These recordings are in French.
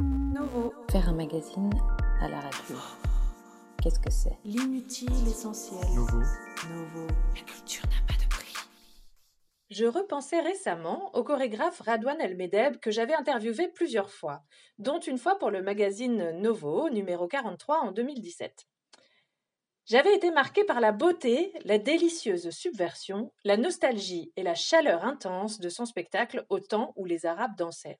Novo. Faire un magazine à la radio. Qu'est-ce que c'est? L'inutile essentiel. Nouveau. Novo. La culture n'a pas de prix. Je repensais récemment au chorégraphe Radwan El-Medeb que j'avais interviewé plusieurs fois, dont une fois pour le magazine Novo, numéro 43 en 2017. J'avais été marquée par la beauté, la délicieuse subversion, la nostalgie et la chaleur intense de son spectacle au temps où les Arabes dansaient.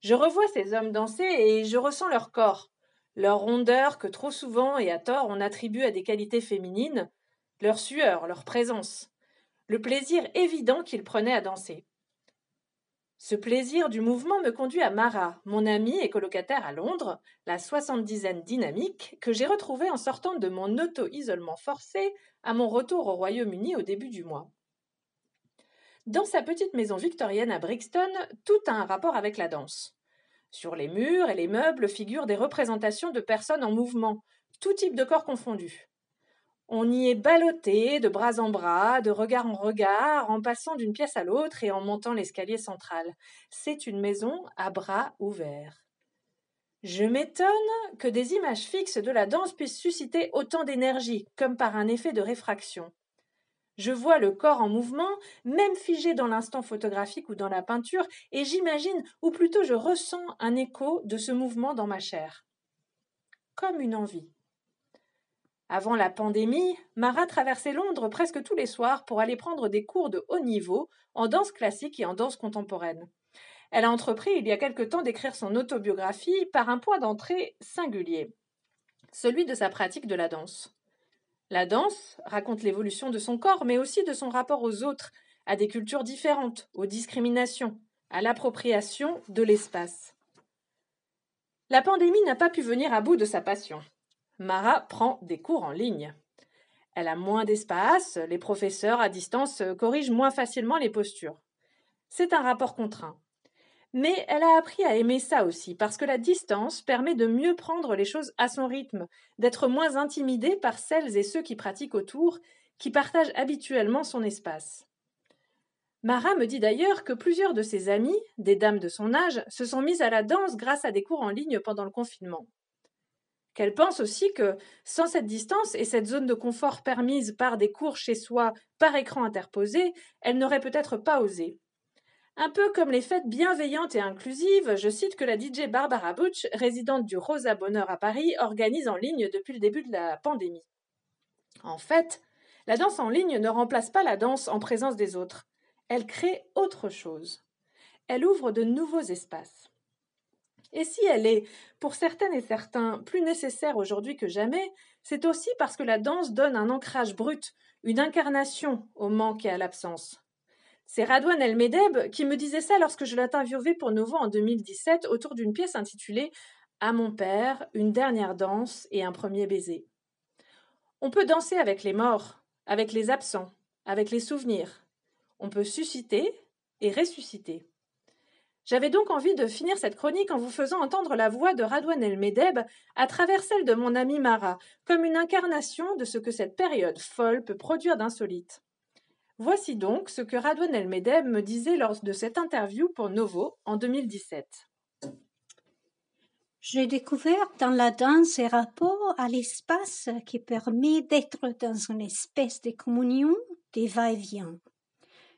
Je revois ces hommes danser et je ressens leur corps, leur rondeur que trop souvent et à tort on attribue à des qualités féminines, leur sueur, leur présence, le plaisir évident qu'ils prenaient à danser. Ce plaisir du mouvement me conduit à Mara, mon amie et colocataire à Londres, la soixante-dizaine dynamique, que j'ai retrouvée en sortant de mon auto-isolement forcé à mon retour au Royaume-Uni au début du mois. Dans sa petite maison victorienne à Brixton, tout a un rapport avec la danse. Sur les murs et les meubles figurent des représentations de personnes en mouvement, tout type de corps confondus. On y est ballotté de bras en bras, de regard en regard, en passant d'une pièce à l'autre et en montant l'escalier central. C'est une maison à bras ouverts. Je m'étonne que des images fixes de la danse puissent susciter autant d'énergie, comme par un effet de réfraction. Je vois le corps en mouvement, même figé dans l'instant photographique ou dans la peinture, et j'imagine, ou plutôt je ressens un écho de ce mouvement dans ma chair. Comme une envie. Avant la pandémie, Mara traversait Londres presque tous les soirs pour aller prendre des cours de haut niveau en danse classique et en danse contemporaine. Elle a entrepris il y a quelque temps d'écrire son autobiographie par un point d'entrée singulier, celui de sa pratique de la danse. La danse raconte l'évolution de son corps, mais aussi de son rapport aux autres, à des cultures différentes, aux discriminations, à l'appropriation de l'espace. La pandémie n'a pas pu venir à bout de sa passion. Mara prend des cours en ligne. Elle a moins d'espace, les professeurs à distance corrigent moins facilement les postures. C'est un rapport contraint. Mais elle a appris à aimer ça aussi, parce que la distance permet de mieux prendre les choses à son rythme, d'être moins intimidée par celles et ceux qui pratiquent autour, qui partagent habituellement son espace. Mara me dit d'ailleurs que plusieurs de ses amies, des dames de son âge, se sont mises à la danse grâce à des cours en ligne pendant le confinement qu'elle pense aussi que sans cette distance et cette zone de confort permise par des cours chez soi par écran interposé, elle n'aurait peut-être pas osé. Un peu comme les fêtes bienveillantes et inclusives, je cite que la DJ Barbara Butch, résidente du Rosa Bonheur à Paris, organise en ligne depuis le début de la pandémie. En fait, la danse en ligne ne remplace pas la danse en présence des autres. Elle crée autre chose. Elle ouvre de nouveaux espaces. Et si elle est, pour certaines et certains, plus nécessaire aujourd'hui que jamais, c'est aussi parce que la danse donne un ancrage brut, une incarnation au manque et à l'absence. C'est Radouane El Medeb qui me disait ça lorsque je l'interviewais pour Novo en 2017 autour d'une pièce intitulée À mon père, une dernière danse et un premier baiser. On peut danser avec les morts, avec les absents, avec les souvenirs. On peut susciter et ressusciter. J'avais donc envie de finir cette chronique en vous faisant entendre la voix de Radouane El Medeb à travers celle de mon ami Mara, comme une incarnation de ce que cette période folle peut produire d'insolite. Voici donc ce que Radouane El Medeb me disait lors de cette interview pour Novo en 2017. J'ai découvert dans la danse un rapport à l'espace qui permet d'être dans une espèce de communion des va-et-vient.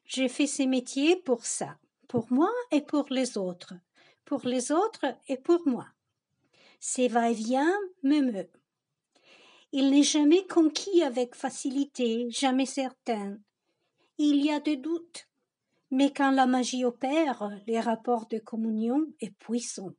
J'ai fait ce métier pour ça pour moi et pour les autres, pour les autres et pour moi. Ces va-et-vient me meut. Il n'est jamais conquis avec facilité, jamais certain. Il y a des doutes, mais quand la magie opère, les rapports de communion est puissant.